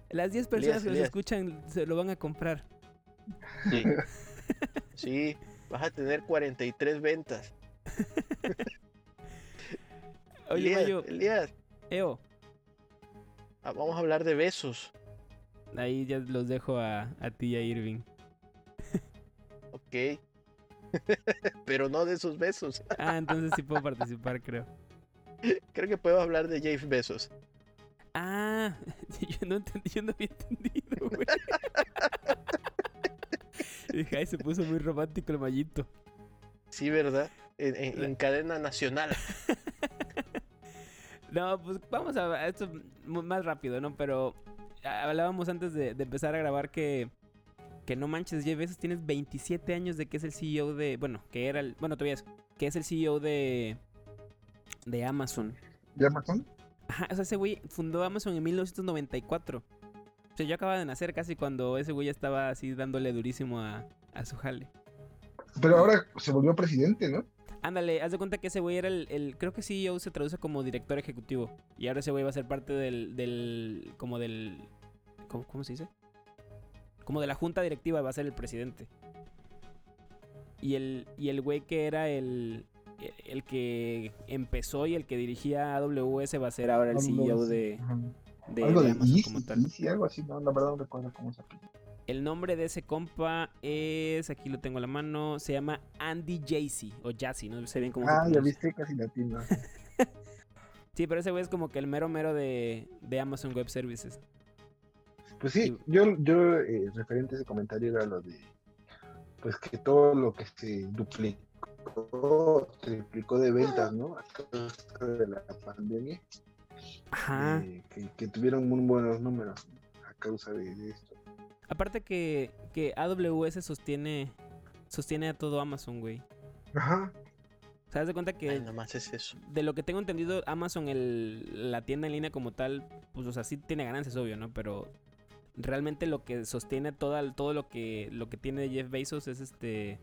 las 10 personas Elías, que nos escuchan se lo van a comprar. sí. Sí, vas a tener 43 ventas. Oye, Elías, Mayo, Elías, Eo, ah, vamos a hablar de besos. ahí ya los dejo a, a ti y a Irving. Ok. [LAUGHS] Pero no de sus besos. [LAUGHS] Ah, entonces sí puedo participar, creo. [LAUGHS] Creo que puedo hablar de Jeff Bezos. Ah, yo no entendí, yo no había entendido, güey. Dije, ay, se puso muy romántico el mallito. Sí, ¿verdad? En, en- en cadena nacional. No, pues vamos a esto más rápido, ¿no? Pero hablábamos antes de, de empezar a grabar que, que no manches, Jeff Bezos tienes 27 años de que es el CEO de, bueno, que era el, bueno, todavía es, que es el CEO de, de Amazon. ¿De Amazon? Ajá, o sea, ese güey fundó Amazon en 1994. O sea, yo acababa de nacer casi cuando ese güey ya estaba así dándole durísimo a, a su jale. Pero ahora se volvió presidente, ¿no? Ándale, haz de cuenta que ese güey era el, el- Creo que CEO se traduce como director ejecutivo. Y ahora ese güey va a ser parte del. del como del. ¿cómo, cómo se dice? Como de la junta directiva, va a ser el presidente. Y el, y el güey que era el. El que empezó y el que dirigía AWS va a ser ahora el CEO de, de, algo de Amazon como tal. Algo así, no, la verdad no recuerdo cómo se apellida. El nombre de ese compa es. Aquí lo tengo a la mano. Se llama Andy Jassy. O Jassy, no sé bien cómo se Ah, ya viste, casi latino. [LAUGHS] Sí, pero ese güey es como que el mero mero de, de Amazon Web Services. Pues sí, yo, yo eh, referente a ese comentario era lo de, pues que todo lo que se duplicó, triplicó de ventas, ¿no? A causa de la pandemia, Ajá. eh, que, que tuvieron muy buenos números a causa de, de esto. Aparte que, que AWS sostiene sostiene a todo Amazon, güey. Ajá. O sea, haz de cuenta que Ay, nomás es eso. de lo que tengo entendido, Amazon, el, la tienda en línea como tal, pues, o sea, sí tiene ganancias, obvio, ¿no? Pero realmente lo que sostiene toda, todo lo que, lo que tiene Jeff Bezos es este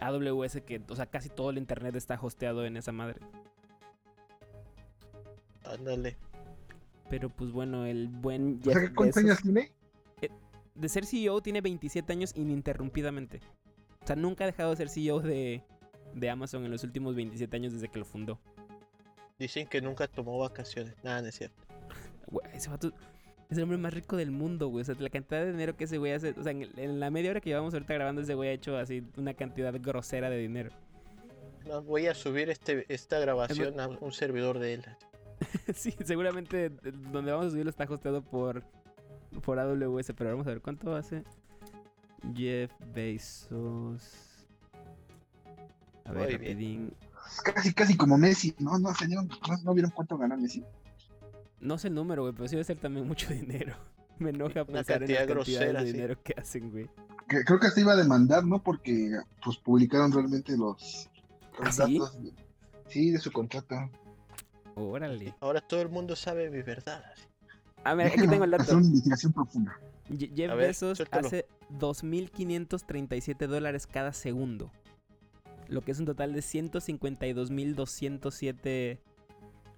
AWS, que, o sea, casi todo el internet está hosteado en esa madre. Ándale. Pero pues bueno, el buen O sea, Jeff ¿qué ¿cuántos Bezos- tiene? De ser CEO tiene 27 años ininterrumpidamente. O sea, nunca ha dejado de ser CEO de, de Amazon en los últimos 27 años desde que lo fundó. Dicen que nunca tomó vacaciones. Nada, no es cierto. [LAUGHS] Güey, ese vato es el hombre más rico del mundo, güey. O sea, la cantidad de dinero que ese güey hace. O sea, en, la media hora que llevamos ahorita grabando, ese güey ha hecho así una cantidad grosera de dinero. No, voy a subir este, esta grabación a un servidor de él. [LAUGHS] sí, seguramente eh, donde vamos a subirlo está hosteado por, por AWS. Pero vamos a ver cuánto hace Jeff Bezos. A ver, Muy rapidín. Casi, casi como Messi, ¿no? No, señor, no, no vieron cuánto ganó Messi. No sé el número, güey, pero sí debe ser también mucho [LAUGHS] dinero. Me enoja Una pensar en las cantidad grosera, de sí. dinero que hacen, güey. Que, creo que hasta iba a demandar, ¿no? Porque pues publicaron realmente los, los ¿Ah, sí? datos. de- sí, de su contrato. Órale. Ahora todo el mundo sabe mi verdad. A ver, aquí tengo el dato. una investigación profunda. Jeff ver, Bezos suéltalo. hace 2.537 dólares cada segundo. Lo que es un total de 152.207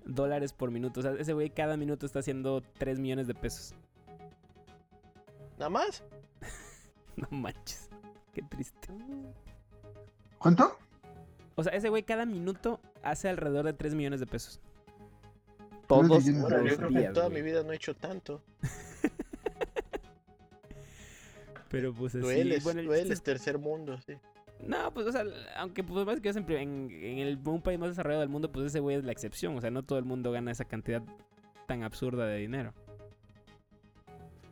dólares por minuto. O sea, ese güey cada minuto está haciendo 3 millones de pesos. Nada más. [LAUGHS] No manches. Qué triste. ¿Cuánto? O sea, ese güey cada minuto hace alrededor de 3 millones de pesos. Todos los yo creo que en toda güey. mi vida no he hecho tanto. [LAUGHS] Pero pues así. Dueles, bueno, dueles, es- tercer mundo, sí. No, pues, o sea, aunque pues más que yo siempre en, en el, un país más desarrollado del mundo, pues ese güey es la excepción. O sea, no todo el mundo gana esa cantidad tan absurda de dinero.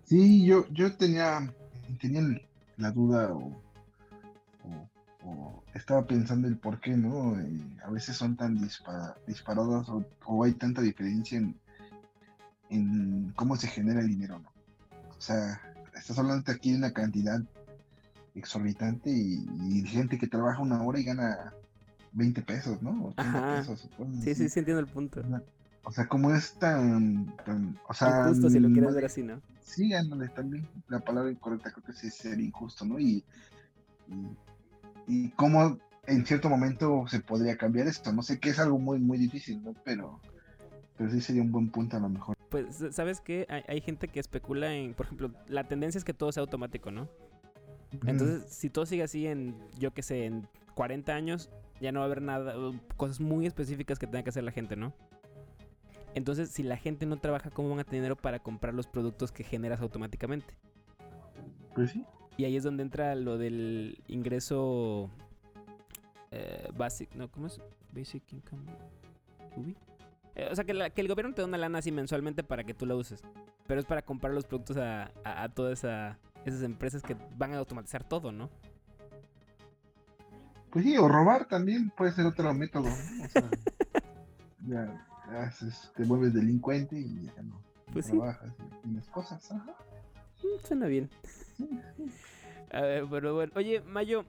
Sí, yo, yo tenía, tenía la duda o, estaba pensando el por qué, ¿no? Eh, a veces son tan dispa- disparadas o, o hay tanta diferencia en, en cómo se genera el dinero, ¿no? O sea, estás hablando aquí de una cantidad exorbitante y, y gente que trabaja una hora y gana 20 pesos, ¿no? O 30 Ajá. pesos. cosas Sí, sí, sí entiendo el punto. O sea, como es tan, tan o sea, Injusto si lo quieres no ver así, ¿no? Sí, ándale, también la palabra incorrecta creo que sí es ser injusto, ¿no? Y, y, y cómo en cierto momento se podría cambiar esto. No sé que es algo muy, muy difícil, ¿no? Pero, pero sí sería un buen punto a lo mejor. Pues, ¿sabes qué? Hay, hay gente que especula en, por ejemplo, la tendencia es que todo sea automático, ¿no? Entonces, si todo sigue así en, yo qué sé, en 40 años, ya no va a haber nada, cosas muy específicas que tenga que hacer la gente, ¿no? Entonces, si la gente no trabaja, ¿cómo van a tener dinero para comprar los productos que generas automáticamente? Pues sí. Y ahí es donde entra lo del ingreso eh, Basic, no, ¿cómo es? Basic Income UBI. Eh, o sea, que, la- que el gobierno te da una lana así mensualmente para que tú la uses. Pero es para comprar los productos a, a- a todas esa- esas empresas que van a automatizar todo, ¿no? Pues sí, o robar también puede ser otro método. ¿no? O sea, [LAUGHS] ya te vuelves delincuente y ya no Pues sí. trabajas y tienes cosas. ajá. Mm, Suena bien. A ver, pero bueno. Oye, Mayo,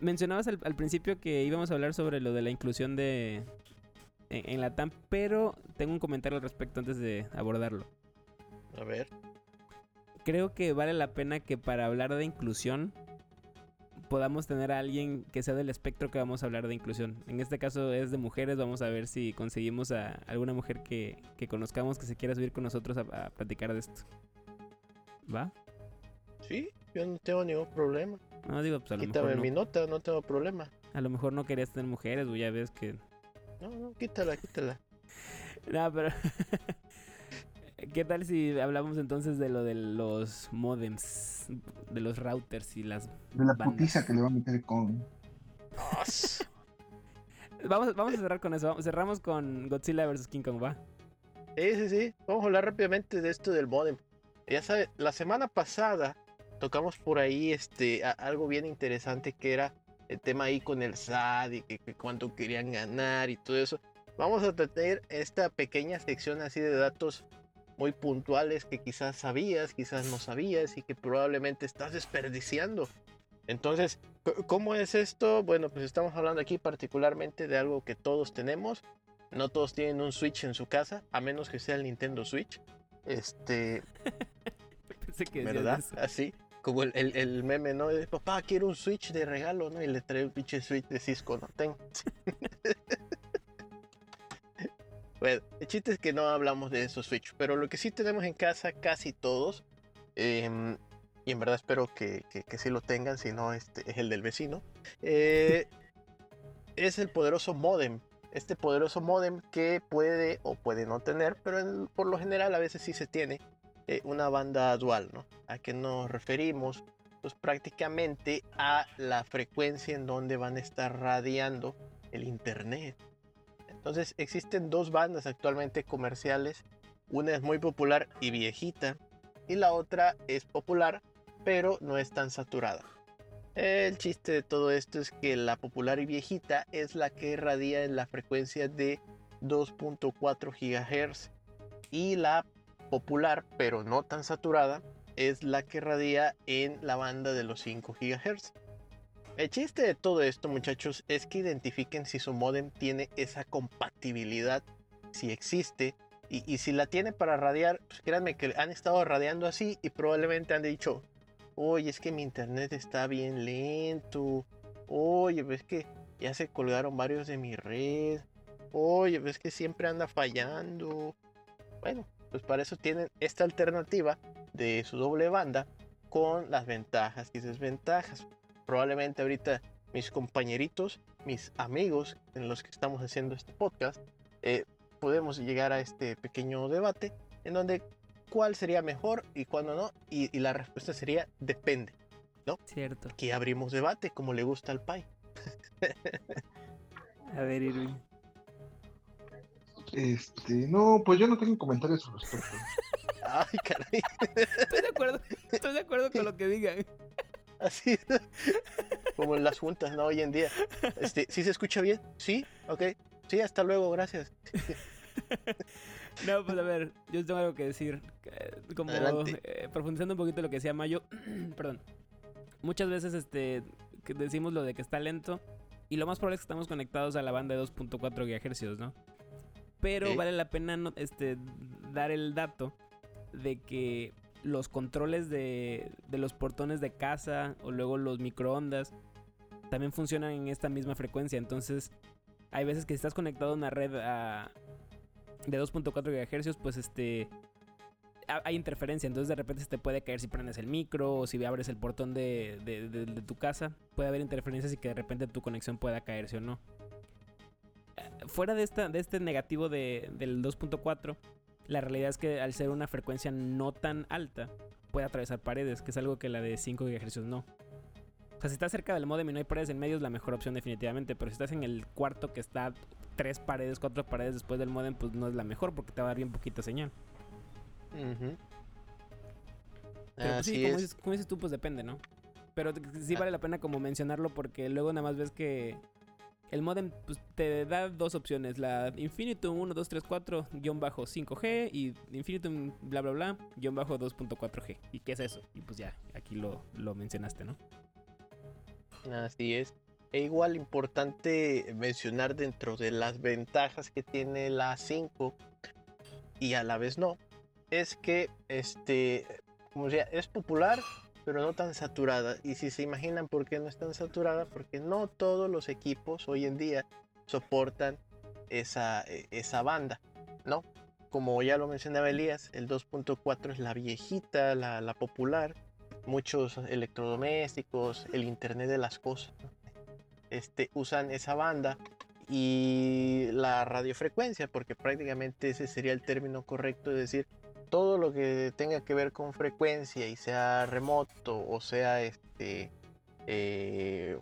mencionabas al, al principio que íbamos a hablar sobre lo de la inclusión de en, en la TAM, pero tengo un comentario al respecto antes de abordarlo. A ver. Creo que vale la pena que para hablar de inclusión podamos tener a alguien que sea del espectro que vamos a hablar de inclusión. En este caso es de mujeres, vamos a ver si conseguimos a alguna mujer que, que conozcamos que se quiera subir con nosotros a, a platicar de esto. ¿Va? Sí, yo no tengo ningún problema. No digo, pues a lo Quítame mejor no. mi nota, no tengo problema. A lo mejor no querías tener mujeres, o ya ves que. No, no, quítala, quítala. [LAUGHS] No, pero. [LAUGHS] ¿Qué tal si hablamos entonces de lo de los modems, de los routers y las. De la Bandas. putiza que le va a meter con. [LAUGHS] Vamos, vamos a cerrar con eso. Cerramos con Godzilla vs. King Kong, ¿va? Sí, sí, sí. Vamos a hablar rápidamente de esto del modem. Ya sabes, la semana pasada tocamos por ahí este algo bien interesante que era el tema ahí con el SAT y que, que cuánto querían ganar y todo eso. Vamos a tener esta pequeña sección así de datos muy puntuales que quizás sabías, quizás no sabías y que probablemente estás desperdiciando. Entonces, ¿cómo es esto? Bueno, pues estamos hablando aquí particularmente de algo que todos tenemos. No todos tienen un Switch en su casa, a menos que sea el Nintendo Switch. Este, [LAUGHS] Pensé que ¿verdad? eso. Así, como el, el- el meme, ¿no? De, papá, quiero un Switch de regalo, ¿no? Y le trae un pinche Switch de Cisco, ¿no? Ten. [LAUGHS] bueno, el chiste es que no hablamos de esos Switch, pero lo que sí tenemos en casa casi todos, em, y en verdad espero que, que, que sí lo tengan, si no, este es el del vecino, eh, [LAUGHS] es el poderoso modem. Este poderoso modem que puede o puede no tener, pero por lo general a veces sí se tiene eh, una banda dual, ¿no? ¿A qué nos referimos? Pues prácticamente a la frecuencia en donde van a estar radiando el internet. Entonces existen dos bandas actualmente comerciales. Una es muy popular y viejita y la otra es popular pero no es tan saturada. El chiste de todo esto es que la popular y viejita es la que radia en la frecuencia de 2.4 GHz y la popular pero no tan saturada es la que radia en la banda de los 5 GHz. El chiste de todo esto, muchachos, es que identifiquen si su modem tiene esa compatibilidad, si existe, y, si la tiene para radiar, pues créanme que han estado radiando así y probablemente han dicho, oye, es que mi internet está bien lento, oye, ves que ya se colgaron varios de mi red, oye, ves que siempre anda fallando. Bueno, pues para eso tienen esta alternativa de su doble banda con las ventajas y desventajas. Probablemente ahorita mis compañeritos, mis amigos en los que estamos haciendo este podcast, eh, podemos llegar a este pequeño debate en donde cuál sería mejor y cuándo no. Y, y la respuesta sería depende. Cierto. Aquí abrimos debate como le gusta al Pai. A ver, Irving. Este, no, pues yo no tengo comentarios al respecto. [LAUGHS] Ay, caray. Estoy de acuerdo. Estoy de acuerdo con lo que digan. Así. Como en las juntas, ¿no? Hoy en día. Este, ¿Sí se escucha bien? Sí, ok. Sí, hasta luego, gracias. [LAUGHS] No, pues a ver, yo tengo algo que decir. Como eh, profundizando un poquito lo que decía Mayo. [CLEARS THROAT] Perdón. Muchas veces este decimos lo de que está lento. Y lo más probable es que estamos conectados a la banda de 2.4 GHz, ¿no? Pero vale la pena no- este, dar el dato de que los controles de, de los portones de casa o luego los microondas también funcionan en esta misma frecuencia. Entonces, hay veces que si estás conectado a una red a- de 2.4 GHz, pues este ha- hay interferencia, entonces de repente se te puede caer si prendes el micro o si abres el portón de, de- tu casa. Puede haber interferencias y que de repente tu conexión pueda caerse o no. Eh, Fuera de, esta, de este negativo de- del 2.4, la realidad es que al ser una frecuencia no tan alta, puede atravesar paredes, que es algo que la de 5 GHz no. O sea, si estás cerca del modem y no hay paredes en medio es la mejor opción definitivamente, pero si estás en el cuarto que está tres paredes, cuatro paredes después del modem, pues no es la mejor porque te va a dar bien poquita señal. Ujú. Pero pues, sí, como es. dices, como dices tú, pues depende, ¿no? Pero sí vale la pena como mencionarlo porque luego nada más ves que el modem pues, te da dos opciones, la Infinitum 1, 2, 3, 4, guion bajo 5G y Infinitum bla bla bla, guion bajo 2.4G. ¿Y qué es eso? Y pues ya, aquí lo, lo mencionaste, ¿no? Así es. E igual importante mencionar dentro de las ventajas que tiene la 5 y a la vez no, es que este, como decía, es popular, pero no tan saturada. Y si se imaginan por qué no es tan saturada, porque no todos los equipos hoy en día soportan esa, e- esa banda, ¿no? Como ya lo mencionaba Elías, el 2.4 es la viejita, la, la popular, muchos electrodomésticos, el Internet de las cosas, este, usan esa banda y la radiofrecuencia, porque prácticamente ese sería el término correcto, es decir, todo lo que tenga que ver con frecuencia y sea remoto o sea este eh,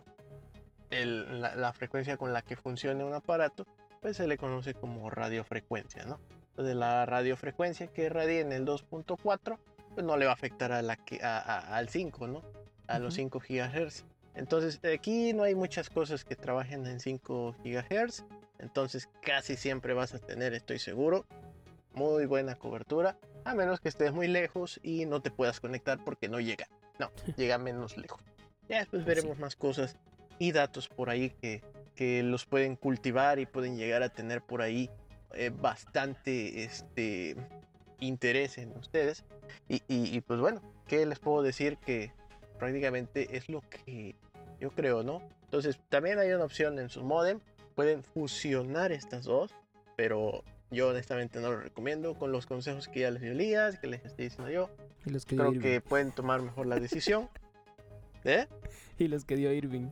la, la frecuencia con la que funcione un aparato, pues se le conoce como radiofrecuencia, ¿no? Entonces la radiofrecuencia que radia en el 2.4, pues no le va a afectar a la que, a- a- al 5, ¿no? A los Ujú. 5 GHz. Entonces aquí no hay muchas cosas que trabajen en 5 GHz. Entonces casi siempre vas a tener, estoy seguro, muy buena cobertura. A menos que estés muy lejos y no te puedas conectar porque no llega. No, [LAUGHS] llega menos lejos. Ya después Sí. veremos más cosas y datos por ahí que, que los pueden cultivar y pueden llegar a tener por ahí eh, bastante este, interés en ustedes. Y, y- y, pues bueno, ¿qué les puedo decir? Que prácticamente es lo que yo creo, ¿no? Entonces también hay una opción en su modem. Pueden fusionar estas dos, pero yo honestamente no lo recomiendo con los consejos que ya les dio Elías, que les estoy diciendo yo. Y los que dio Creo que pueden tomar mejor la decisión. [LAUGHS] ¿Eh? Y los que dio Irving.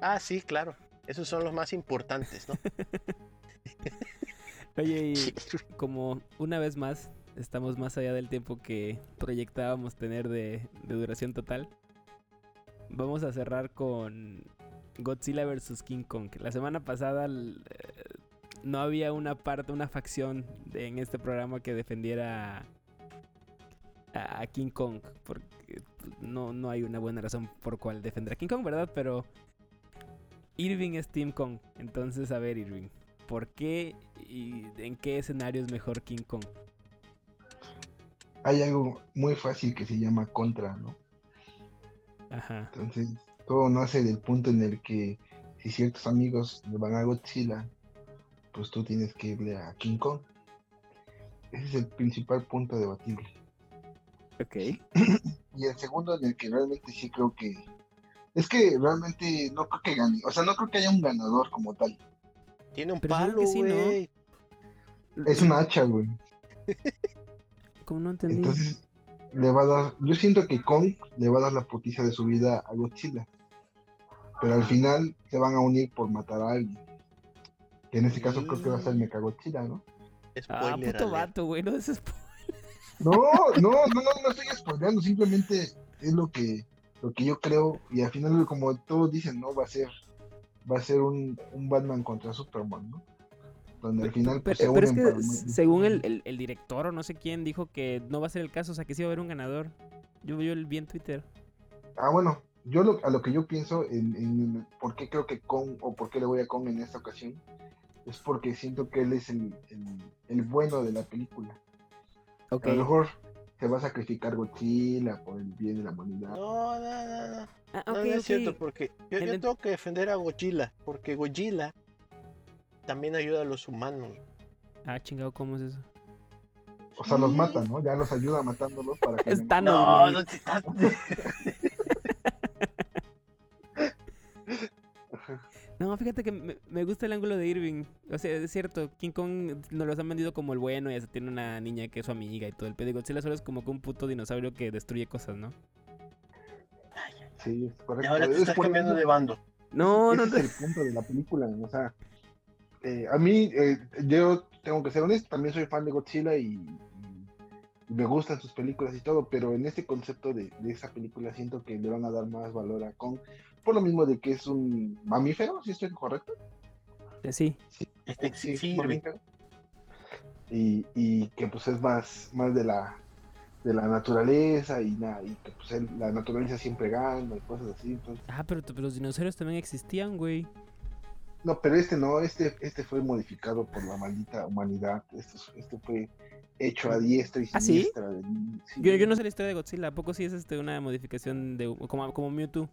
Ah, sí, claro. Esos son los más importantes, ¿no? [LAUGHS] Oye, y [LAUGHS] como una vez más estamos más allá del tiempo que proyectábamos tener de, duración total, vamos a cerrar con Godzilla vs. King Kong. La semana pasada eh, no había una parte, una facción en este programa que defendiera a, a King Kong, porque pues, no, no hay una buena razón por cual defender a King Kong, ¿verdad? Pero Irving es Team Kong. Entonces, a ver, Irving. ¿Por qué y en qué escenario es mejor King Kong? Hay algo muy fácil que se llama contra, ¿no? Ajá. Entonces, todo nace del punto en el que si ciertos amigos le van a Godzilla, pues tú tienes que irle a King Kong. Ese es el principal punto debatible. Ok. Y el segundo en el que realmente sí creo que... Es que realmente no creo que gane. O sea, no creo que haya un ganador como tal. Tiene un Pero palo, sí, ¿no? güey. Es una hacha, güey. [LAUGHS] ¿Cómo no entendí? Entonces, le va a dar... Yo siento que Kong le va a dar la putiza de su vida a Godzilla. Pero al final se van a unir por matar a alguien. Que en este caso creo que va a ser Mechagodzilla, ¿no? ah, Spoiler puto alert. vato, güey. No es No, no, no, no, no estoy spoileando, simplemente es lo que, lo que yo creo, y al final como todos dicen, ¿no? Va a ser, va a ser un, un Batman contra Superman, ¿no? Donde al final pues, se Pero, es que para según el, el- el director o no sé quién dijo que no va a ser el caso, o sea que sí va a haber un ganador. Yo, yo vi en Twitter. Ah, bueno, yo lo, a lo que yo pienso en, en por qué creo que Kong, o por qué le voy a Kong en esta ocasión, es porque siento que él es el, el, el bueno de la película. A lo mejor se va a sacrificar Godzilla por el bien de la humanidad. No, no, no, no. Ah, No, es cierto, porque yo, yo tengo que defender a Godzilla, porque Godzilla también ayuda a los humanos. Ah, chingado, ¿cómo es eso? O sea, los mata, ¿no? Ya los ayuda matándolos para que... [LAUGHS] Es Thanos, No, no [LAUGHS] No, fíjate que me, me gusta el ángulo de Irving. O sea, es cierto, King Kong nos los han vendido como el bueno y hasta tiene una niña que es su amiga y todo el pedo. Y Godzilla solo es como que un puto dinosaurio que destruye cosas, ¿no? Sí, es Y correcto. ahora te Es estás por cambiando de bando. No, ese no, es no. el punto de la película, o sea, eh, a mí, eh, yo tengo que ser honesto, también soy fan de Godzilla y, y me gustan sus películas y todo, pero en este concepto de, de esa película siento que le van a dar más valor a Kong, por lo mismo de que es un mamífero, si estoy correcto. Eh, Sí. Este, Sí, sí, mamífero. Y, y que pues es más, más de la de la naturaleza y nada, y que pues la naturaleza siempre gana y cosas así. Entonces, Ah, pero, pero los dinosaurios también existían, güey. No, pero este no, este, este fue modificado por la maldita humanidad. Esto, es- este fue hecho a diestra y ¿Ah, sí? siniestra. de- sí. Yo, yo no sé la historia de Godzilla. ¿A poco sí es este una modificación de como, como Mewtwo?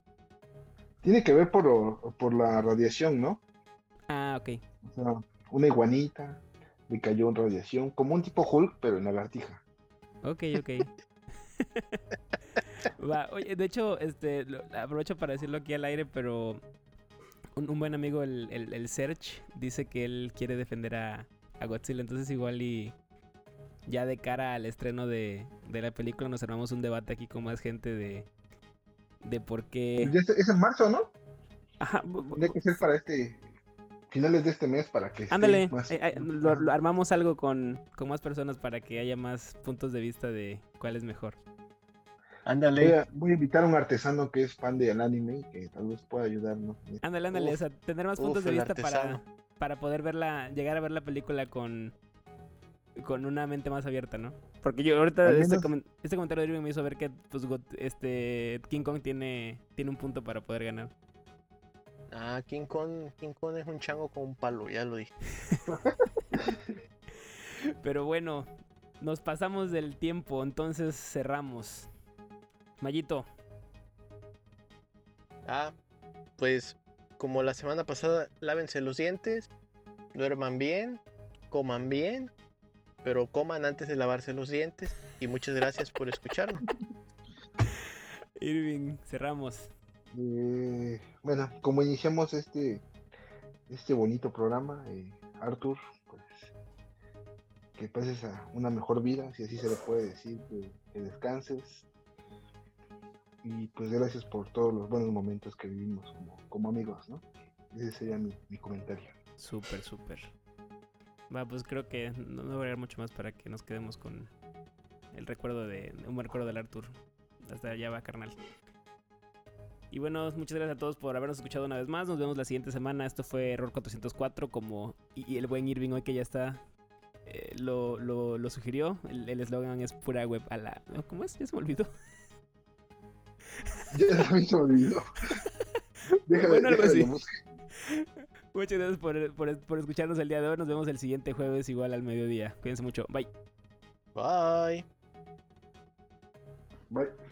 Tiene que ver por, por la radiación, ¿no? Ah, ok. O sea, una iguanita le cayó en radiación, como un tipo Hulk, pero en lagartija. Ok, ok. [LAUGHS] Va, oye, de hecho, este, lo- aprovecho para decirlo aquí al aire, pero un, un buen amigo, el, el, el Serge, dice que él quiere defender a, a Godzilla. Entonces igual y ya de cara al estreno de, de la película nos armamos un debate aquí con más gente de, de por qué... Ya es, es en marzo, ¿no? Ajá, Tendría que ser para este finales de este mes para que Ándale, más- eh, eh, lo, lo armamos algo con, con más personas para que haya más puntos de vista de cuál es mejor. Voy Ándale. a, voy a invitar a un artesano que es fan del anime y que tal vez pueda ayudarnos. Ándale, ándale, Uf, o sea, tener más uf, puntos de vista para, para poder verla, llegar a ver la película con, con una mente más abierta, ¿no? Porque yo ahorita este, este comentario de Irving me hizo ver que pues, este King Kong tiene, tiene un punto para poder ganar. Ah, King Kong, King Kong es un chango con un palo, ya lo dije. [LAUGHS] Pero bueno, nos pasamos del tiempo, entonces cerramos. Mayito, Ah, pues como la semana pasada, lávense los dientes, duerman bien, coman bien, pero coman antes de lavarse los dientes. Y muchas gracias por escucharnos. [LAUGHS] Irving, cerramos. Eh, bueno, como iniciamos este este bonito programa, eh, Arthur, pues que pases a una mejor vida, si así se le puede decir, que, que descanses. Y pues gracias por todos los buenos momentos que vivimos como, como amigos, ¿no? Ese sería mi, mi comentario. Súper, súper. Va, pues creo que no, no voy a agregar mucho más para que nos quedemos con el recuerdo de un recuerdo del Arthur. Hasta allá va, carnal. Y bueno, muchas gracias a todos por habernos escuchado una vez más. Nos vemos la siguiente semana. Esto fue Error 404, como y, el buen Irving hoy que ya está eh, lo, lo, lo sugirió. El eslogan es pura web a la. ¿Cómo es? Ya se me olvidó. [LAUGHS] Ya también se me olvidó. [LAUGHS] Deja de- Bueno, algo así. [LAUGHS] Muchas gracias por, por, por escucharnos el día de hoy. Nos vemos el siguiente jueves, igual al mediodía. Cuídense mucho. Bye. Bye. Bye.